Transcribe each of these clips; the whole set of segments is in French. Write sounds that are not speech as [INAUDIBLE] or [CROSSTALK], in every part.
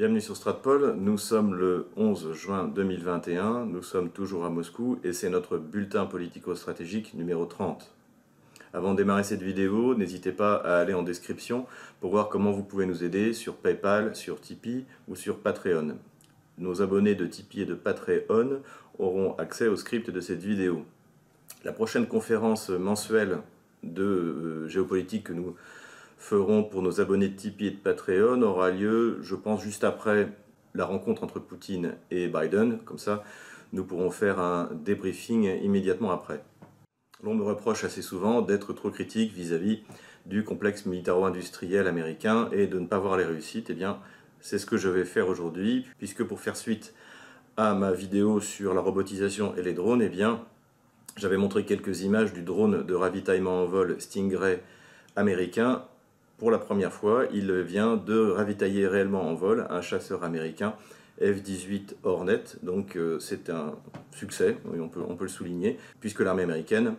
Bienvenue sur Stratpol, nous sommes le 11 juin 2021, nous sommes toujours à Moscou et c'est notre bulletin politico-stratégique numéro 30. Avant de démarrer cette vidéo, n'hésitez pas à aller en description pour voir comment vous pouvez nous aider sur Paypal, sur Tipeee ou sur Patreon. Nos abonnés de Tipeee et de Patreon auront accès au script de cette vidéo. La prochaine conférence mensuelle de euh, géopolitique que nous ferons pour nos abonnés de Tipeee et de Patreon aura lieu, je pense, juste après la rencontre entre Poutine et Biden. Comme ça, nous pourrons faire un débriefing immédiatement après. L'on me reproche assez souvent d'être trop critique vis-à-vis du complexe militaro-industriel américain et de ne pas voir les réussites. Eh bien, c'est ce que je vais faire aujourd'hui, puisque pour faire suite à ma vidéo sur la robotisation et les drones, eh bien, j'avais montré quelques images du drone de ravitaillement en vol Stingray américain. Pour la première fois, il vient de ravitailler réellement en vol un chasseur américain F-18 Hornet. Donc euh, c'est un succès, on peut, le souligner, puisque l'armée américaine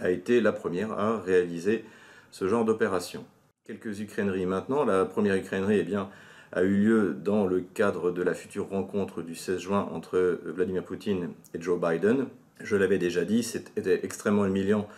a été la première à réaliser ce genre d'opération. Quelques ukraineries maintenant. La première ukrainerie eh bien, a eu lieu dans le cadre de la future rencontre du 16 juin entre Vladimir Poutine et Joe Biden. Je l'avais déjà dit, c'était extrêmement humiliant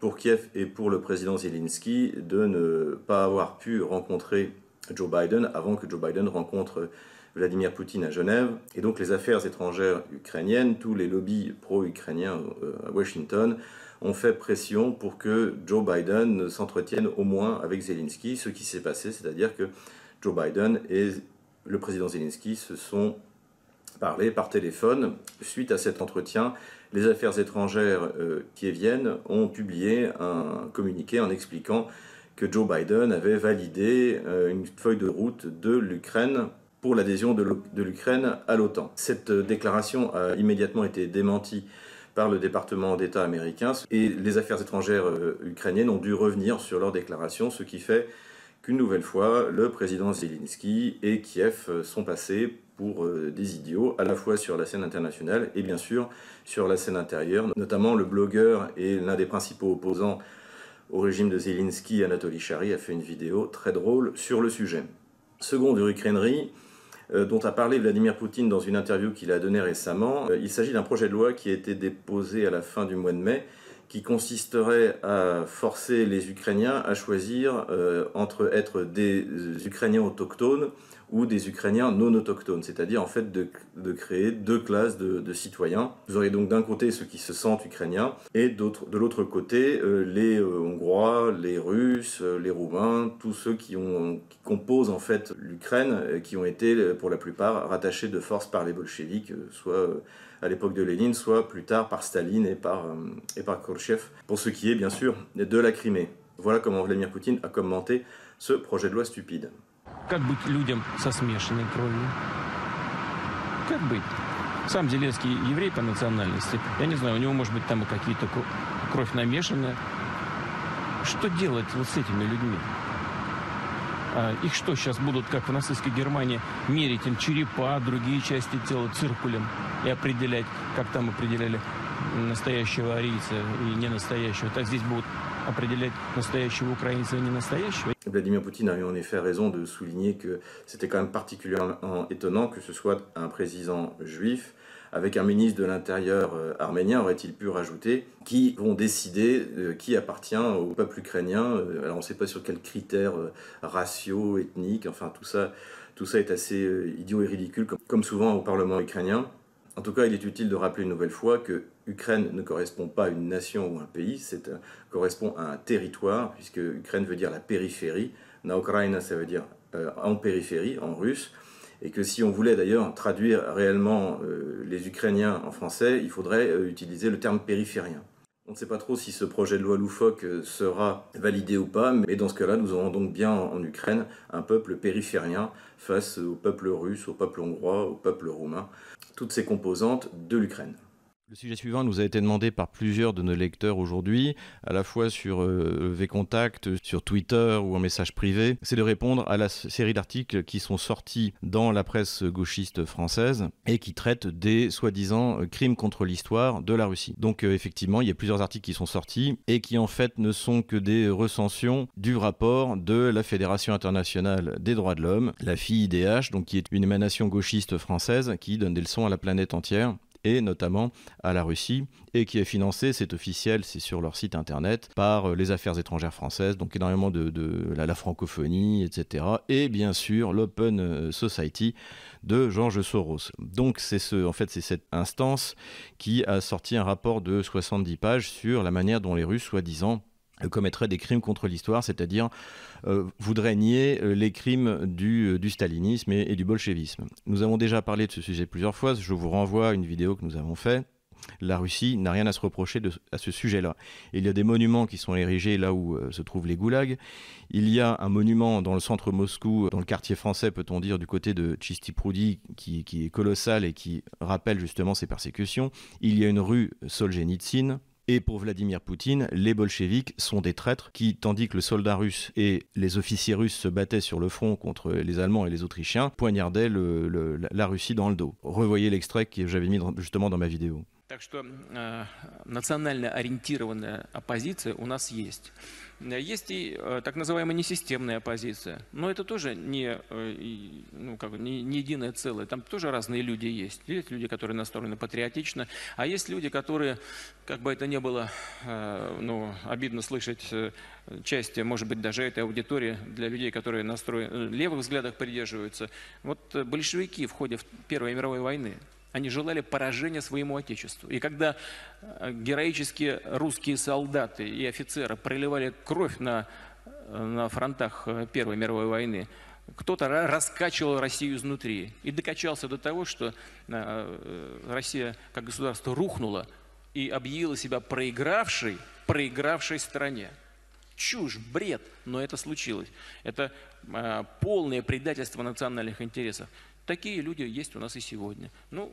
pour Kiev et pour le président Zelensky de ne pas avoir pu rencontrer Joe Biden avant que Joe Biden rencontre Vladimir Poutine à Genève. Et donc les affaires étrangères ukrainiennes, tous les lobbies pro-ukrainiens euh, à Washington ont fait pression pour que Joe Biden s'entretienne au moins avec Zelensky, ce qui s'est passé, c'est-à-dire que Joe Biden et le président Zelensky se sont parlé par téléphone. Suite à cet entretien, les affaires étrangères euh, qui viennent ont publié un communiqué en expliquant que Joe Biden avait validé euh, une feuille de route de l'Ukraine pour l'adhésion de l'Ukraine à l'OTAN. Cette déclaration a immédiatement été démentie par le département d'État américain et les affaires étrangères euh, ukrainiennes ont dû revenir sur leur déclaration, ce qui fait qu'une nouvelle fois, le président Zelensky et Kiev euh, sont passés euh, des idiots, à la fois sur la scène internationale et bien sûr sur la scène intérieure. Notamment le blogueur et l'un des principaux opposants au régime de Zelensky, Anatoly Chary, a fait une vidéo très drôle sur le sujet. Seconde ukrainerie, euh, dont a parlé Vladimir Poutine dans une interview qu'il a donnée récemment. il s'agit d'un projet de loi qui a été déposé à la fin du mois de mai qui consisterait à forcer les Ukrainiens à choisir euh, entre être des Ukrainiens autochtones ou des Ukrainiens non autochtones, c'est-à-dire en fait de, créer deux classes de, citoyens. Vous aurez donc d'un côté ceux qui se sentent ukrainiens et de l'autre côté euh, les euh, Hongrois, les Russes, les Roumains, tous ceux qui, composent en fait l'Ukraine, qui ont été pour la plupart rattachés de force par les bolcheviks, soit à l'époque de Lénine, soit plus tard par Staline et par, euh, et par Khrushchev, pour ce qui est bien sûr de la Crimée. Voilà comment Vladimir Poutine a commenté ce projet de loi stupide. Как быть людям со смешанной кровью? Как быть? Сам Зеленский еврей по национальности. Я не знаю, у него может быть там и какие-то кровь намешанная. Что делать вот с этими людьми? Их что, сейчас будут, как в нацистской Германии, мерить им черепа, другие части тела циркулем и определять, как там определяли настоящего арийца и не настоящего. Так здесь будут Vladimir Poutine a eu en effet raison de souligner que c'était quand même particulièrement étonnant que ce soit un président juif avec un ministre de l'Intérieur euh, arménien, aurait-il pu rajouter, qui vont décider euh, qui appartient au peuple ukrainien. Euh, alors on ne sait pas sur quels critères raciaux, ethniques, enfin tout ça, tout ça est assez idiot et ridicule, comme souvent au Parlement ukrainien. En tout cas, il est utile de rappeler une nouvelle fois que Ukraine ne correspond pas à une nation ou un pays, c'est correspond à un territoire, puisque Ukraine veut dire la périphérie. Na Ukraina, ça veut dire en périphérie, en russe et que si on voulait d'ailleurs traduire réellement euh, les Ukrainiens en français, il faudrait euh, utiliser le terme périphérien. On ne sait pas trop si ce projet de loi loufoque euh, sera validé ou pas, mais dans ce cas-là, nous aurons donc bien en Ukraine un peuple périphérien face au peuple russe, au peuple hongrois, au peuple roumain, toutes ces composantes de l'Ukraine. Le sujet suivant nous a été demandé par plusieurs de nos lecteurs aujourd'hui, à la fois sur euh, V-Contact, sur Twitter ou en message privé. C'est de répondre à la série d'articles qui sont sortis dans la presse gauchiste française et qui traitent des soi-disant crimes contre l'histoire de la Russie. Donc euh, effectivement, il y a plusieurs articles qui sont sortis et qui en fait ne sont que des recensions du rapport de la Fédération internationale des droits de l'homme, la FIDH, donc qui est une émanation gauchiste française qui donne des leçons à la planète entière et notamment à la Russie, et qui est financé, c'est officiel, c'est sur leur site internet, par euh, les affaires étrangères françaises, donc énormément de, la, francophonie, etc. Et bien sûr l'Open euh, Society de Georges Soros. Donc c'est ce, en fait, c'est cette instance qui a sorti un rapport de 70 pages sur la manière dont les Russes, soi-disant, commettrait des crimes contre l'histoire, c'est-à-dire euh, voudrait nier euh, les crimes du, euh, du stalinisme et, du bolchevisme. Nous avons déjà parlé de ce sujet plusieurs fois, je vous renvoie à une vidéo que nous avons faite. La Russie n'a rien à se reprocher à ce sujet-là. Il y a des monuments qui sont érigés là où se trouvent les goulags. Il y a un monument dans le centre Moscou, dans le quartier français, peut-on dire, du côté de Chistiproudi, qui, qui est colossal et qui rappelle justement ces persécutions. Il y a une rue Solzhenitsyn, et pour Vladimir Poutine, les bolcheviks sont des traîtres qui, tandis que le soldat russe et les officiers russes se battaient sur le front contre les Allemands et les Autrichiens, poignardaient la Russie dans le dos. Revoyez l'extrait que j'avais mis justement dans ma vidéo. Так что э, национально ориентированная оппозиция у нас есть. Есть и э, так называемая несистемная оппозиция, но это тоже не, э, ну, как, не, не единое целое. Там тоже разные люди есть. Есть люди, которые настроены патриотично, а есть люди, которые, как бы это ни было э, ну, обидно слышать э, части, может быть, даже этой аудитории для людей, которые настроены, э, левых взглядах придерживаются. Вот э, большевики в ходе Первой мировой войны – они желали поражения своему Отечеству. И когда э, героические русские солдаты и офицеры проливали кровь на, э, на фронтах э, Первой мировой войны, кто-то раскачивал Россию изнутри и докачался до того, что Россия как государство рухнула и объявила себя проигравшей, проигравшей стране. Чушь, бред, но это случилось. Это полное предательство национальных интересов. Такие люди есть у нас и сегодня. Ну,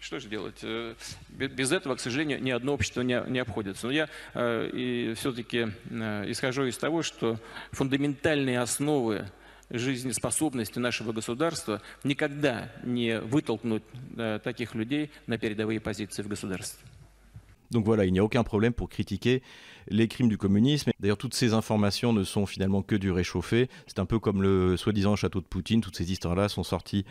что же делать? Э, без этого, к сожалению, ни одно общество не, не обходится. Но я э, и все-таки э, исхожу из того, что фундаментальные основы жизнеспособности нашего государства никогда не вытолкнут э, таких людей на передовые позиции в государстве. Donc voilà, il n'y a aucun problème pour critiquer les crimes du communisme. D'ailleurs, toutes ces informations ne sont finalement que du réchauffé. C'est un peu comme le soi-disant château de Poutine. Toutes ces histoires-là sont sorties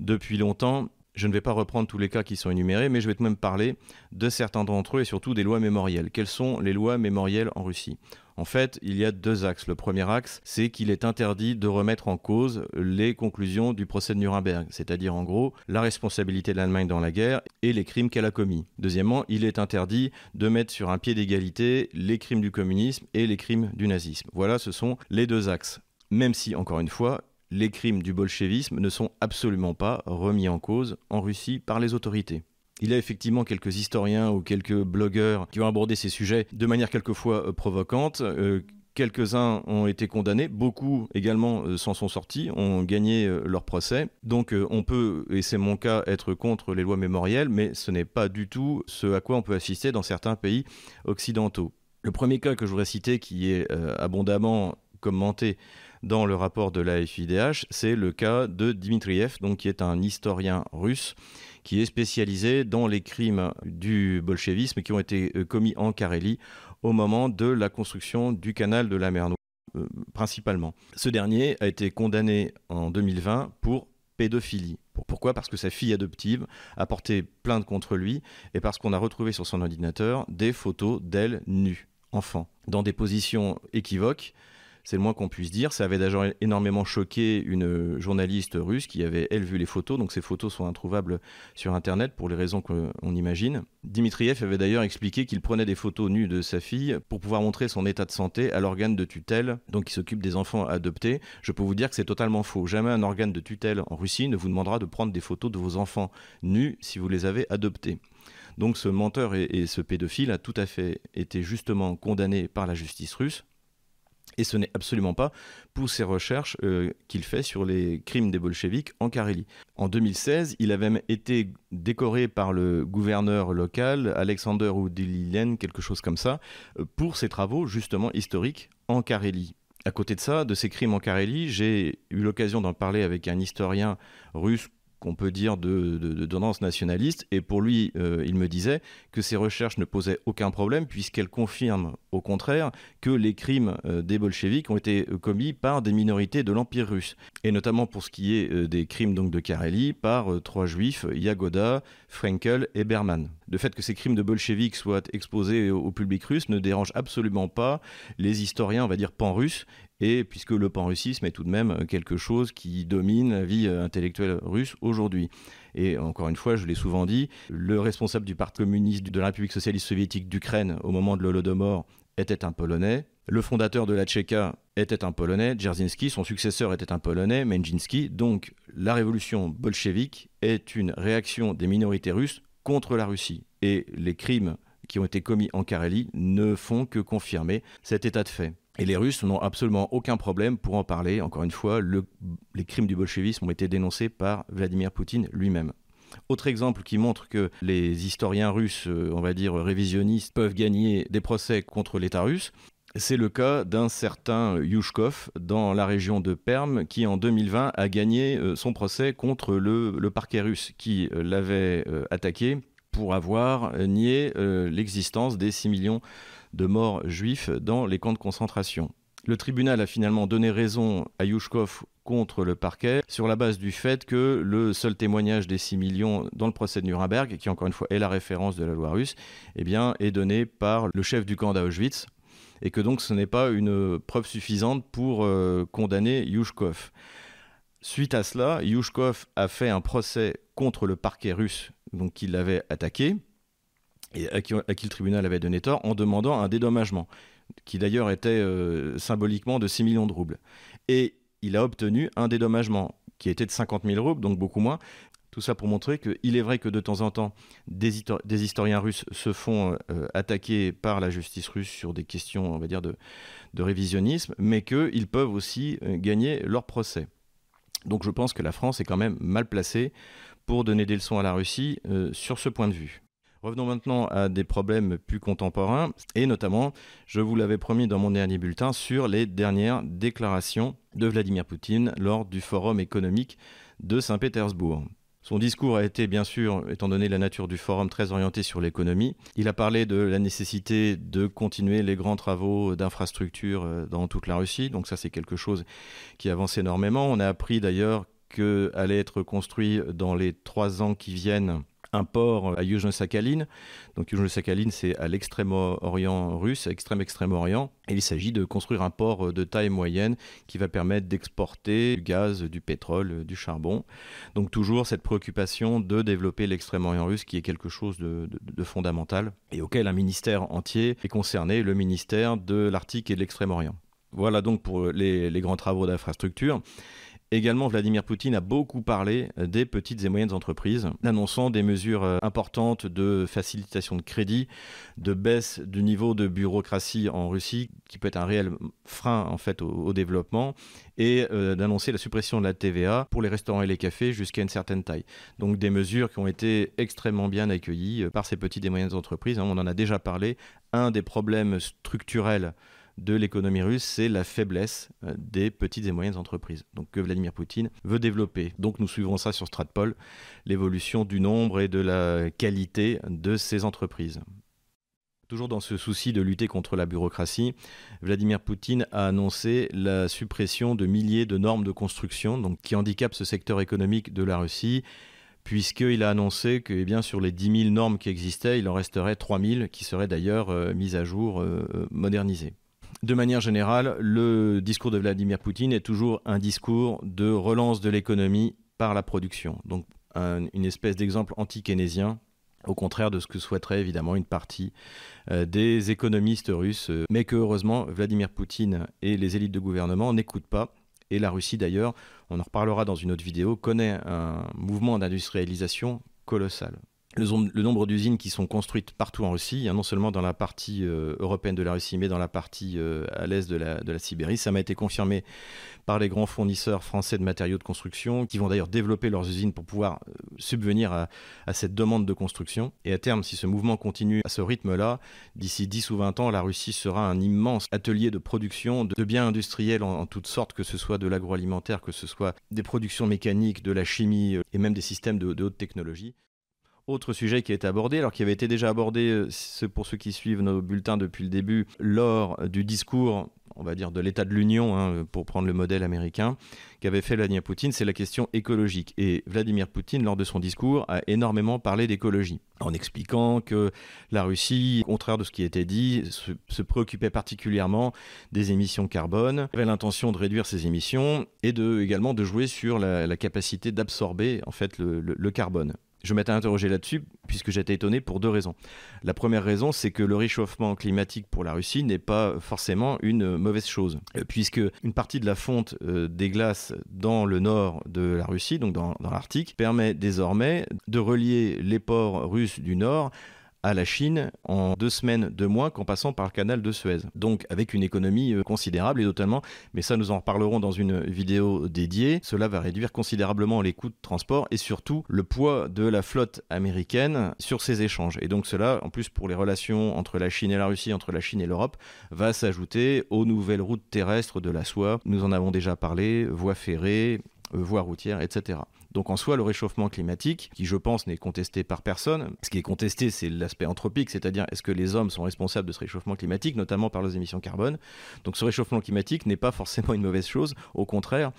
depuis longtemps. Je ne vais pas reprendre tous les cas qui sont énumérés, mais je vais tout de même parler de certains d'entre eux et surtout des lois mémorielles. Quelles sont les lois mémorielles en Russie? En fait, il y a deux axes. Le premier axe, c'est qu'il est interdit de remettre en cause les conclusions du procès de Nuremberg, c'est-à-dire en gros la responsabilité de l'Allemagne dans la guerre et les crimes qu'elle a commis. Deuxièmement, il est interdit de mettre sur un pied d'égalité les crimes du communisme et les crimes du nazisme. Voilà, ce sont les deux axes. Même si, encore une fois, les crimes du bolchevisme ne sont absolument pas remis en cause en Russie par les autorités. Il y a effectivement quelques historiens ou quelques blogueurs qui ont abordé ces sujets de manière quelquefois euh, provocante. Euh, quelques-uns ont été condamnés, beaucoup également euh, s'en sont sortis, ont gagné leur procès. Donc on peut, et c'est mon cas, être contre les lois mémorielles, mais ce n'est pas du tout ce à quoi on peut assister dans certains pays occidentaux. Le premier cas que je voudrais citer, qui est abondamment commenté dans le rapport de la FIDH, c'est le cas de Dmitriev, donc qui est un historien russe qui est spécialisé dans les crimes du bolchevisme qui ont été euh, commis en Carélie au moment de la construction du canal de la mer Noire, euh, principalement. Ce dernier a été condamné en 2020 pour pédophilie. Pourquoi? Parce que sa fille adoptive a porté plainte contre lui et parce qu'on a retrouvé sur son ordinateur des photos d'elle nue, enfant, dans des positions équivoques c'est le moins qu'on puisse dire. Ça avait déjà énormément choqué une journaliste russe qui avait, elle, vu les photos. Donc ces photos sont introuvables sur Internet pour les raisons qu'on imagine. Dimitriev avait d'ailleurs expliqué qu'il prenait des photos nues de sa fille pour pouvoir montrer son état de santé à l'organe de tutelle, donc qui s'occupe des enfants adoptés. Je peux vous dire que c'est totalement faux. Jamais un organe de tutelle en Russie ne vous demandera de prendre des photos de vos enfants nus si vous les avez adoptés. Donc ce menteur et, ce pédophile a tout à fait été justement condamné par la justice russe Et ce n'est absolument pas pour ses recherches euh, qu'il fait sur les crimes des bolcheviks en Carélie. En 2016, il avait même été décoré par le gouverneur local, Alexander Oudililen, quelque chose comme ça, euh, pour ses travaux justement historiques en Carélie. À côté de ça, de ces crimes en Carélie, j'ai eu l'occasion d'en parler avec un historien russe qu'on peut dire de, de, tendance nationaliste. Et pour lui, euh, il me disait que ces recherches ne posaient aucun problème puisqu'elles confirment au contraire que les crimes euh, des bolcheviks ont été euh, commis par des minorités de l'Empire russe. Et notamment pour ce qui est des crimes donc de Karélie par trois juifs, Yagoda, Frenkel et Berman. Le fait que ces crimes de bolcheviks soient exposés au public russe ne dérange absolument pas les historiens, on va dire, pan-russes, et puisque le pan-russisme est tout de même quelque chose qui domine la vie euh, intellectuelle russe aujourd'hui. Et encore une fois, je l'ai souvent dit, le responsable du Parti communiste de la République socialiste soviétique d'Ukraine au moment de l'Holodomor était un Polonais. Le fondateur de la Tchéka était un Polonais, Dzerzhinsky, son successeur était un Polonais, Menjinsky. Donc la révolution bolchevique est une réaction des minorités russes contre la Russie. Et les crimes qui ont été commis en Carélie ne font que confirmer cet état de fait. Et les Russes n'ont absolument aucun problème pour en parler. Encore une fois, les crimes du bolchevisme ont été dénoncés par Vladimir Poutine lui-même. Autre exemple qui montre que les historiens russes, euh, on va dire révisionnistes, peuvent gagner des procès contre l'État russe, c'est le cas d'un certain Yushkov dans la région de Perm qui en 2020 a gagné euh, son procès contre le, parquet russe qui euh, l'avait attaqué pour avoir nié l'existence des 6 millions de morts juifs dans les camps de concentration. Le tribunal a finalement donné raison à Yushkov contre le parquet sur la base du fait que le seul témoignage des 6 millions dans le procès de Nuremberg, qui encore une fois est la référence de la loi russe, eh bien, est donné par le chef du camp d'Auschwitz et que donc ce n'est pas une preuve suffisante pour euh, condamner Yushkov. Suite à cela, Yushkov a fait un procès contre le parquet russe donc qui l'avait attaqué et à qui, le tribunal avait donné tort en demandant un dédommagement, qui d'ailleurs était euh, symboliquement de 6 millions de roubles. Et il a obtenu un dédommagement qui était de 50 000 roubles, donc beaucoup moins. Tout ça pour montrer qu'il est vrai que de temps en temps, des, historiens russes se font euh, attaquer par la justice russe sur des questions, on va dire, de, révisionnisme, mais qu'ils peuvent aussi euh, gagner leur procès. Donc je pense que la France est quand même mal placée pour donner des leçons à la Russie sur ce point de vue. Revenons maintenant à des problèmes plus contemporains, et notamment, je vous l'avais promis dans mon dernier bulletin, sur les dernières déclarations de Vladimir Poutine lors du Forum économique de Saint-Pétersbourg. Son discours a été, bien sûr, étant donné la nature du forum, très orienté sur l'économie. Il a parlé de la nécessité de continuer les grands travaux d'infrastructure euh, dans toute la Russie. Donc ça, c'est quelque chose qui avance énormément. On a appris d'ailleurs qu'allait être construit dans les trois ans qui viennent un port à Yuzhno-Sakhaline. Donc Yuzhno-Sakhaline, c'est à l'extrême-orient russe, extrême-extrême-orient. Et il s'agit de construire un port de taille moyenne qui va permettre d'exporter du gaz, du pétrole, du charbon. Donc toujours cette préoccupation de développer l'extrême-orient russe qui est quelque chose de, fondamental et auquel un ministère entier est concerné, le ministère de l'Arctique et de l'extrême-orient. Voilà donc pour les grands travaux d'infrastructure. Également, Vladimir Poutine a beaucoup parlé euh, des petites et moyennes entreprises, annonçant des mesures euh, importantes de facilitation de crédit, de baisse du niveau de bureaucratie en Russie, qui peut être un réel frein au, développement, et euh, d'annoncer la suppression de la TVA pour les restaurants et les cafés jusqu'à une certaine taille. Donc des mesures qui ont été extrêmement bien accueillies par ces petites et moyennes entreprises. Hein. On en a déjà parlé. Un des problèmes structurels de l'économie russe, c'est la faiblesse euh, des petites et moyennes entreprises. Donc que Vladimir Poutine veut développer. Donc nous suivrons ça sur Stratpol, l'évolution du nombre et de la qualité de ces entreprises. Toujours dans ce souci de lutter contre la bureaucratie, Vladimir Poutine a annoncé la suppression de milliers de normes de construction qui handicapent ce secteur économique de la Russie, puisqu'il a annoncé que eh sur les 10 000 normes qui existaient, il en resterait 3 000 qui seraient d'ailleurs euh, mises à jour, euh, modernisées de manière générale, le discours de Vladimir Poutine est toujours un discours de relance de l'économie par la production. Donc une espèce d'exemple anti-keynésien, au contraire de ce que souhaiterait évidemment une partie euh, des économistes russes, mais que heureusement Vladimir Poutine et les élites de gouvernement n'écoutent pas. Et la Russie d'ailleurs, on en reparlera dans une autre vidéo, connaît un mouvement d'industrialisation colossal. Le, nombre d'usines qui sont construites partout en Russie, hein, non seulement dans la partie euh, européenne de la Russie, mais dans la partie euh, à l'est de la, de la Sibérie. Ça m'a été confirmé par les grands fournisseurs français de matériaux de construction, qui vont d'ailleurs développer leurs usines pour pouvoir euh, subvenir à, cette demande de construction. Et à terme, si ce mouvement continue à ce rythme-là, d'ici 10 ou 20 ans, la Russie sera un immense atelier de production de biens industriels en, toutes sortes, que ce soit de l'agroalimentaire, que ce soit des productions mécaniques, de la chimie et même des systèmes de haute technologie. Autre sujet qui a été abordé, alors qui avait été déjà abordé, euh, pour ceux qui suivent nos bulletins depuis le début, lors du discours, on va dire, de l'état de l'Union, hein, pour prendre le modèle américain, qu'avait fait Vladimir Poutine, c'est la question écologique. Et Vladimir Poutine, lors de son discours, a énormément parlé d'écologie, en expliquant que la Russie, au contraire de ce qui était dit, se, préoccupait particulièrement des émissions carbone, avait l'intention de réduire ces émissions et de, également de jouer sur la, capacité d'absorber en fait le carbone je m'étais interrogé là-dessus puisque j'étais étonné pour deux raisons. La première raison, c'est que le réchauffement climatique pour la Russie n'est pas forcément une mauvaise chose, euh, puisque une partie de la fonte euh, des glaces dans le nord de la Russie, donc dans, dans l'Arctique, permet désormais de relier les ports russes du nord à la Chine en deux semaines, deux mois, qu'en passant par le canal de Suez. Donc avec une économie euh, considérable et notamment, mais ça nous en reparlerons dans une vidéo dédiée, cela va réduire considérablement les coûts de transport et surtout le poids de la flotte américaine sur ces échanges. Et donc cela, en plus pour les relations entre la Chine et la Russie, entre la Chine et l'Europe, va s'ajouter aux nouvelles routes terrestres de la soie. Nous en avons déjà parlé, voies ferrées, euh, voies routières, etc. Donc en soi, le réchauffement climatique, qui je pense n'est contesté par personne, ce qui est contesté, c'est l'aspect anthropique, c'est-à-dire est-ce que les hommes sont responsables de ce réchauffement climatique, notamment par leurs émissions carbone? Donc ce réchauffement climatique n'est pas forcément une mauvaise chose, au contraire,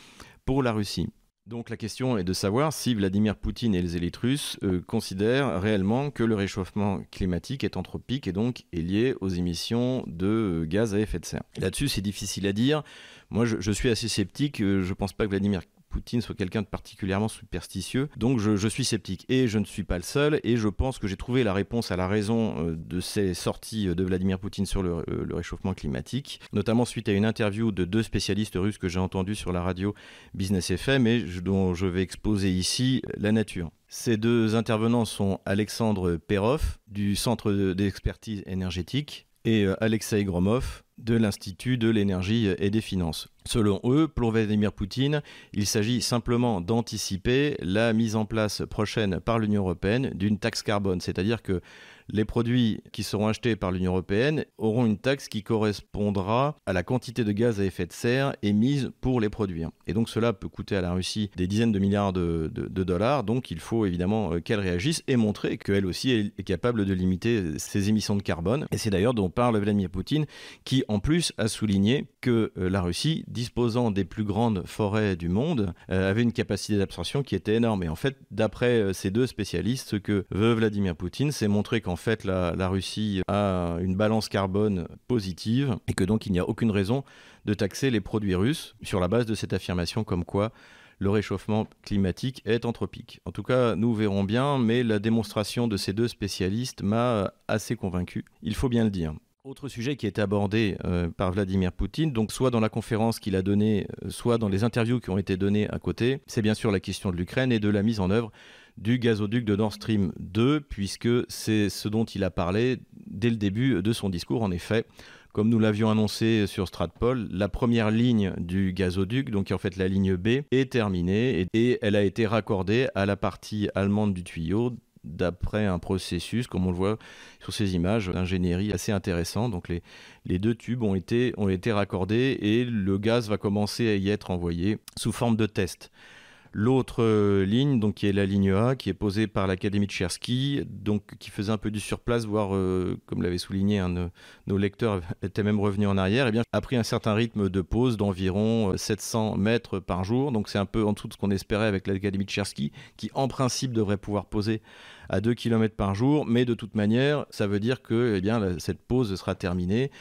pour la Russie. Donc la question est de savoir si Vladimir Poutine et les élites russes considèrent réellement que le réchauffement climatique est anthropique et donc est lié aux émissions de euh, gaz à effet de serre. Là-dessus, c'est difficile à dire. Moi, je, je suis assez sceptique. Euh, je ne pense pas que Vladimir Poutine soit quelqu'un de particulièrement superstitieux. Donc je, suis sceptique. Et je ne suis pas le seul. Et je pense que j'ai trouvé la réponse à la raison euh, de ces sorties de Vladimir Poutine sur le, euh, réchauffement climatique, notamment suite à une interview de deux spécialistes russes que j'ai entendues sur la radio Business FM et dont je vais exposer ici la nature. Ces deux intervenants sont Alexandre Perov du Centre d'expertise énergétique et euh, Alexei Gromov de l'Institut de l'énergie et des finances. Selon eux, pour Vladimir Poutine, il s'agit simplement d'anticiper la mise en place prochaine par l'Union européenne d'une taxe carbone, c'est-à-dire que les produits qui seront achetés par l'Union européenne auront une taxe qui correspondra à la quantité de gaz à effet de serre émise pour les produire. Et donc cela peut coûter à la Russie des dizaines de milliards de, dollars, donc il faut évidemment euh, qu'elle réagisse et montrer qu'elle aussi est capable de limiter ses émissions de carbone. Et c'est d'ailleurs dont parle Vladimir Poutine, qui en plus a souligné que euh, la Russie, disposant des plus grandes forêts du monde, euh, avait une capacité d'absorption qui était énorme. Et en fait, d'après ces deux spécialistes, ce que veut Vladimir Poutine, c'est montrer qu'en en fait la, Russie a une balance carbone positive et que donc il n'y a aucune raison de taxer les produits russes sur la base de cette affirmation comme quoi le réchauffement climatique est anthropique. En tout cas, nous verrons bien, mais la démonstration de ces deux spécialistes m'a assez convaincu, il faut bien le dire. Autre sujet qui est abordé euh, par Vladimir Poutine, donc soit dans la conférence qu'il a donnée, euh, soit dans les interviews qui ont été données à côté, c'est bien sûr la question de l'Ukraine et de la mise en œuvre du gazoduc de Nord Stream 2, puisque c'est ce dont il a parlé dès le début de son discours. En effet, comme nous l'avions annoncé sur Stratpol, la première ligne du gazoduc, donc en fait la ligne B, est terminée et, elle a été raccordée à la partie allemande du tuyau d'après un processus, comme on le voit sur ces images, d'ingénierie assez intéressant. Donc les, deux tubes ont été raccordés et le gaz va commencer à y être envoyé sous forme de test. L'autre euh, ligne, donc, qui est la ligne A, qui est posée par l'Académie de Chersky, donc, qui faisait un peu du surplace, voire, euh, comme l'avait souligné un de nos lecteurs, [LAUGHS] était même revenu en arrière, eh bien, a pris un certain rythme de pause d'environ 700 euh, mètres par jour. Donc, c'est un peu en dessous de ce qu'on espérait avec l'Académie de Chersky, qui, en principe, devrait pouvoir poser à 2 km par jour. Mais de toute manière, ça veut dire que eh bien, cette pause sera terminée.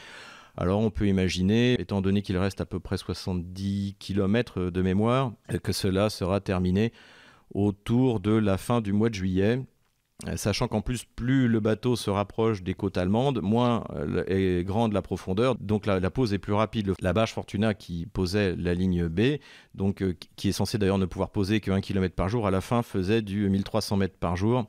Alors on peut imaginer, étant donné qu'il reste à peu près 70 km de mémoire, que cela sera terminé autour de la fin du mois de juillet. Sachant qu'en plus, plus le bateau se rapproche des côtes allemandes, moins euh, est grande la profondeur, donc la, pose est plus rapide. La barge Fortuna qui posait la ligne B, donc euh, qui est censée d'ailleurs ne pouvoir poser que 1 km par jour, à la fin faisait du 1300 mètres par jour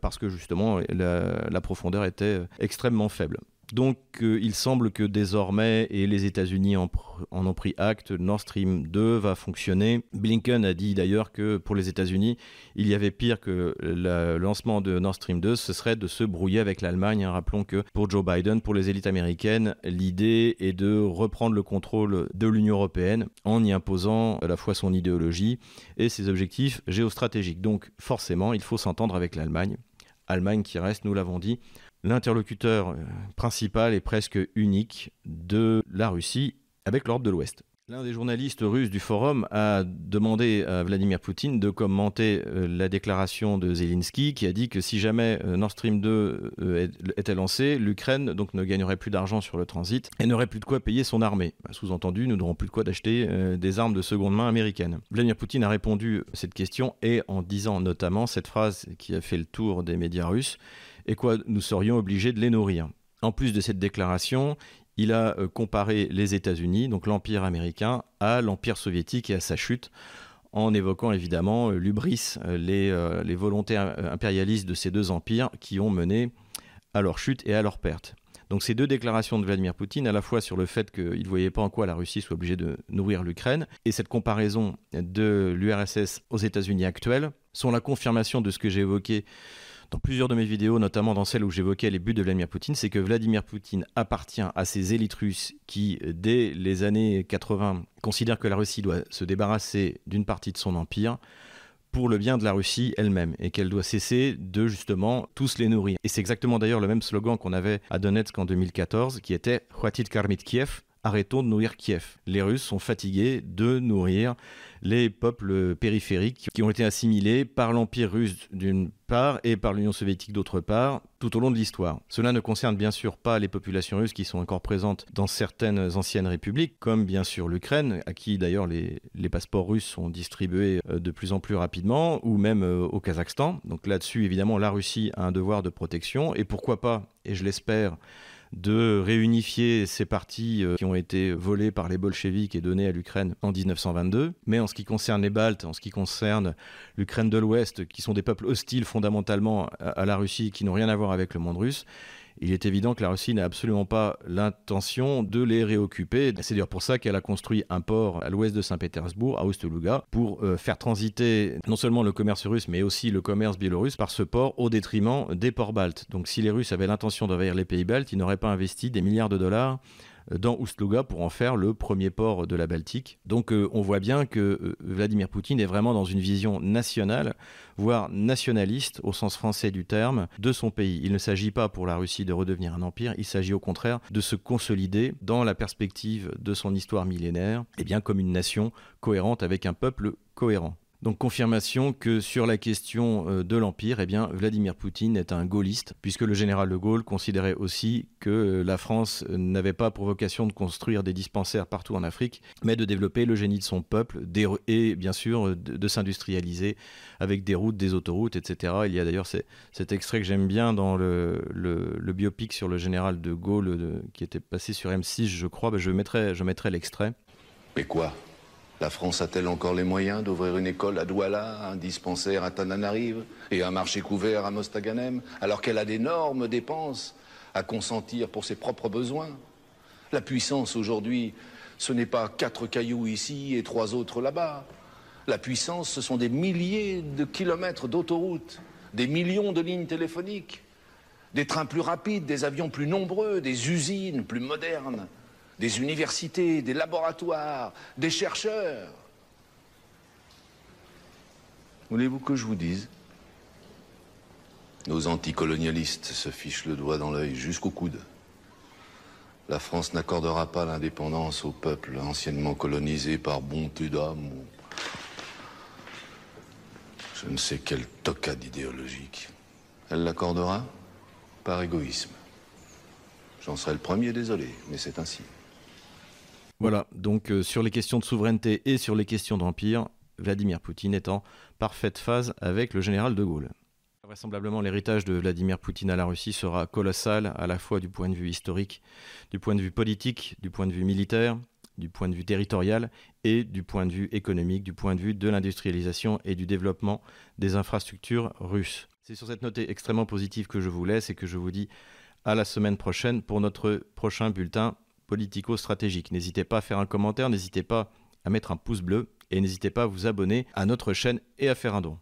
parce que justement la profondeur était extrêmement faible. Donc euh, il semble que désormais, et les États-Unis en, ont pris acte, Nord Stream 2 va fonctionner. Blinken a dit d'ailleurs que pour les États-Unis, il y avait pire que le lancement de Nord Stream 2, ce serait de se brouiller avec l'Allemagne. Hein. Rappelons que pour Joe Biden, pour les élites américaines, l'idée est de reprendre le contrôle de l'Union européenne en y imposant à la fois son idéologie et ses objectifs géostratégiques. Donc forcément, il faut s'entendre avec l'Allemagne. Allemagne qui reste, nous l'avons dit, l'interlocuteur euh, principal et presque unique de la Russie avec l'Europe de l'Ouest. L'un des journalistes russes du forum a demandé à Vladimir Poutine de commenter euh, la déclaration de Zelensky qui a dit que si jamais euh, Nord Stream 2 était lancé, l'Ukraine donc ne gagnerait plus d'argent sur le transit et n'aurait plus de quoi payer son armée. Bah, sous-entendu, nous n'aurons plus de quoi d'acheter des armes de seconde main américaines. Vladimir Poutine a répondu à cette question et en disant notamment cette phrase qui a fait le tour des médias russes et quoi nous serions obligés de les nourrir. En plus de cette déclaration, il a euh, comparé les États-Unis, donc l'Empire américain, à l'Empire soviétique et à sa chute, en évoquant évidemment euh, l'ubris, euh, les, les volontés impérialistes de ces deux empires qui ont mené à leur chute et à leur perte. Donc ces deux déclarations de Vladimir Poutine, à la fois sur le fait qu'il ne voyait pas en quoi la Russie soit obligée de nourrir l'Ukraine, et cette comparaison de l'URSS aux États-Unis actuels, sont la confirmation de ce que j'ai évoqué dans plusieurs de mes vidéos, notamment dans celle où j'évoquais les buts de Vladimir Poutine, c'est que Vladimir Poutine appartient à ces élites russes qui, dès les années 80, considèrent que la Russie doit se débarrasser d'une partie de son empire pour le bien de la Russie elle-même et qu'elle doit cesser de justement tous les nourrir. Et c'est exactement d'ailleurs le même slogan qu'on avait à Donetsk en 2014 qui était Khwatit Karmit Kiev, arrêtons de nourrir Kiev. Les Russes sont fatigués de nourrir les peuples périphériques qui ont été assimilés par l'Empire russe d'une part et par l'Union soviétique d'autre part tout au long de l'histoire. Cela ne concerne bien sûr pas les populations russes qui sont encore présentes dans certaines anciennes républiques, comme bien sûr l'Ukraine, à qui d'ailleurs les, passeports russes sont distribués euh, de plus en plus rapidement, ou même euh, au Kazakhstan. Donc là-dessus, évidemment, la Russie a un devoir de protection, et pourquoi pas, et je l'espère, de réunifier ces parties euh, qui ont été volées par les bolcheviks et données à l'Ukraine en 1922. Mais en ce qui concerne les Baltes, en ce qui concerne l'Ukraine de l'Ouest, qui sont des peuples hostiles fondamentalement à la Russie, qui n'ont rien à voir avec le monde russe, il est évident que la Russie n'a absolument pas l'intention de les réoccuper. C'est d'ailleurs pour ça qu'elle a construit un port à l'ouest de Saint-Pétersbourg, à Oustoluga, pour euh, faire transiter non seulement le commerce russe, mais aussi le commerce biélorusse par ce port au détriment des ports baltes. Donc si les Russes avaient l'intention d'envahir les pays baltes, ils n'auraient pas investi des milliards de dollars dans Ustluga pour en faire le premier port de la Baltique. Donc euh, on voit bien que euh, Vladimir Poutine est vraiment dans une vision nationale, voire nationaliste au sens français du terme, de son pays. Il ne s'agit pas pour la Russie de redevenir un empire, il s'agit au contraire de se consolider dans la perspective de son histoire millénaire, et bien comme une nation cohérente avec un peuple cohérent. Donc confirmation que sur la question euh, de l'Empire, eh bien, Vladimir Poutine est un gaulliste, puisque le général de Gaulle considérait aussi que euh, la France euh, n'avait pas pour vocation de construire des dispensaires partout en Afrique, mais de développer le génie de son peuple et bien sûr de, s'industrialiser avec des routes, des autoroutes, etc. Il y a d'ailleurs cet extrait que j'aime bien dans le, biopic sur le général de Gaulle qui était passé sur M6, je crois. Ben, je je mettrai l'extrait. Mais quoi? La France a-t-elle encore les moyens d'ouvrir une école à Douala, un dispensaire à Tananarive et un marché couvert à Mostaganem, alors qu'elle a d'énormes dépenses à consentir pour ses propres besoins? La puissance aujourd'hui, ce n'est pas quatre cailloux ici et trois autres là-bas. La puissance, ce sont des milliers de kilomètres d'autoroutes, des millions de lignes téléphoniques, des trains plus rapides, des avions plus nombreux, des usines plus modernes des universités, des laboratoires, des chercheurs. Voulez-vous que je vous dise? Nos anticolonialistes se fichent le doigt dans l'œil jusqu'au coude. La France n'accordera pas l'indépendance au peuple anciennement colonisé par bonté d'âme ou je ne sais quelle tocade idéologique. Elle l'accordera par égoïsme. J'en serai le premier désolé, mais c'est ainsi. Voilà, donc euh, sur les questions de souveraineté et sur les questions d'empire, Vladimir Poutine est en parfaite phase avec le général de Gaulle. Vraisemblablement, l'héritage de Vladimir Poutine à la Russie sera colossal, à la fois du point de vue historique, du point de vue politique, du point de vue militaire. du point de vue territorial et du point de vue économique, du point de vue de l'industrialisation et du développement des infrastructures russes. C'est sur cette note extrêmement positive que je vous laisse et que je vous dis à la semaine prochaine pour notre prochain bulletin politico-stratégique. N'hésitez pas à faire un commentaire, n'hésitez pas à mettre un pouce bleu et n'hésitez pas à vous abonner à notre chaîne et à faire un don.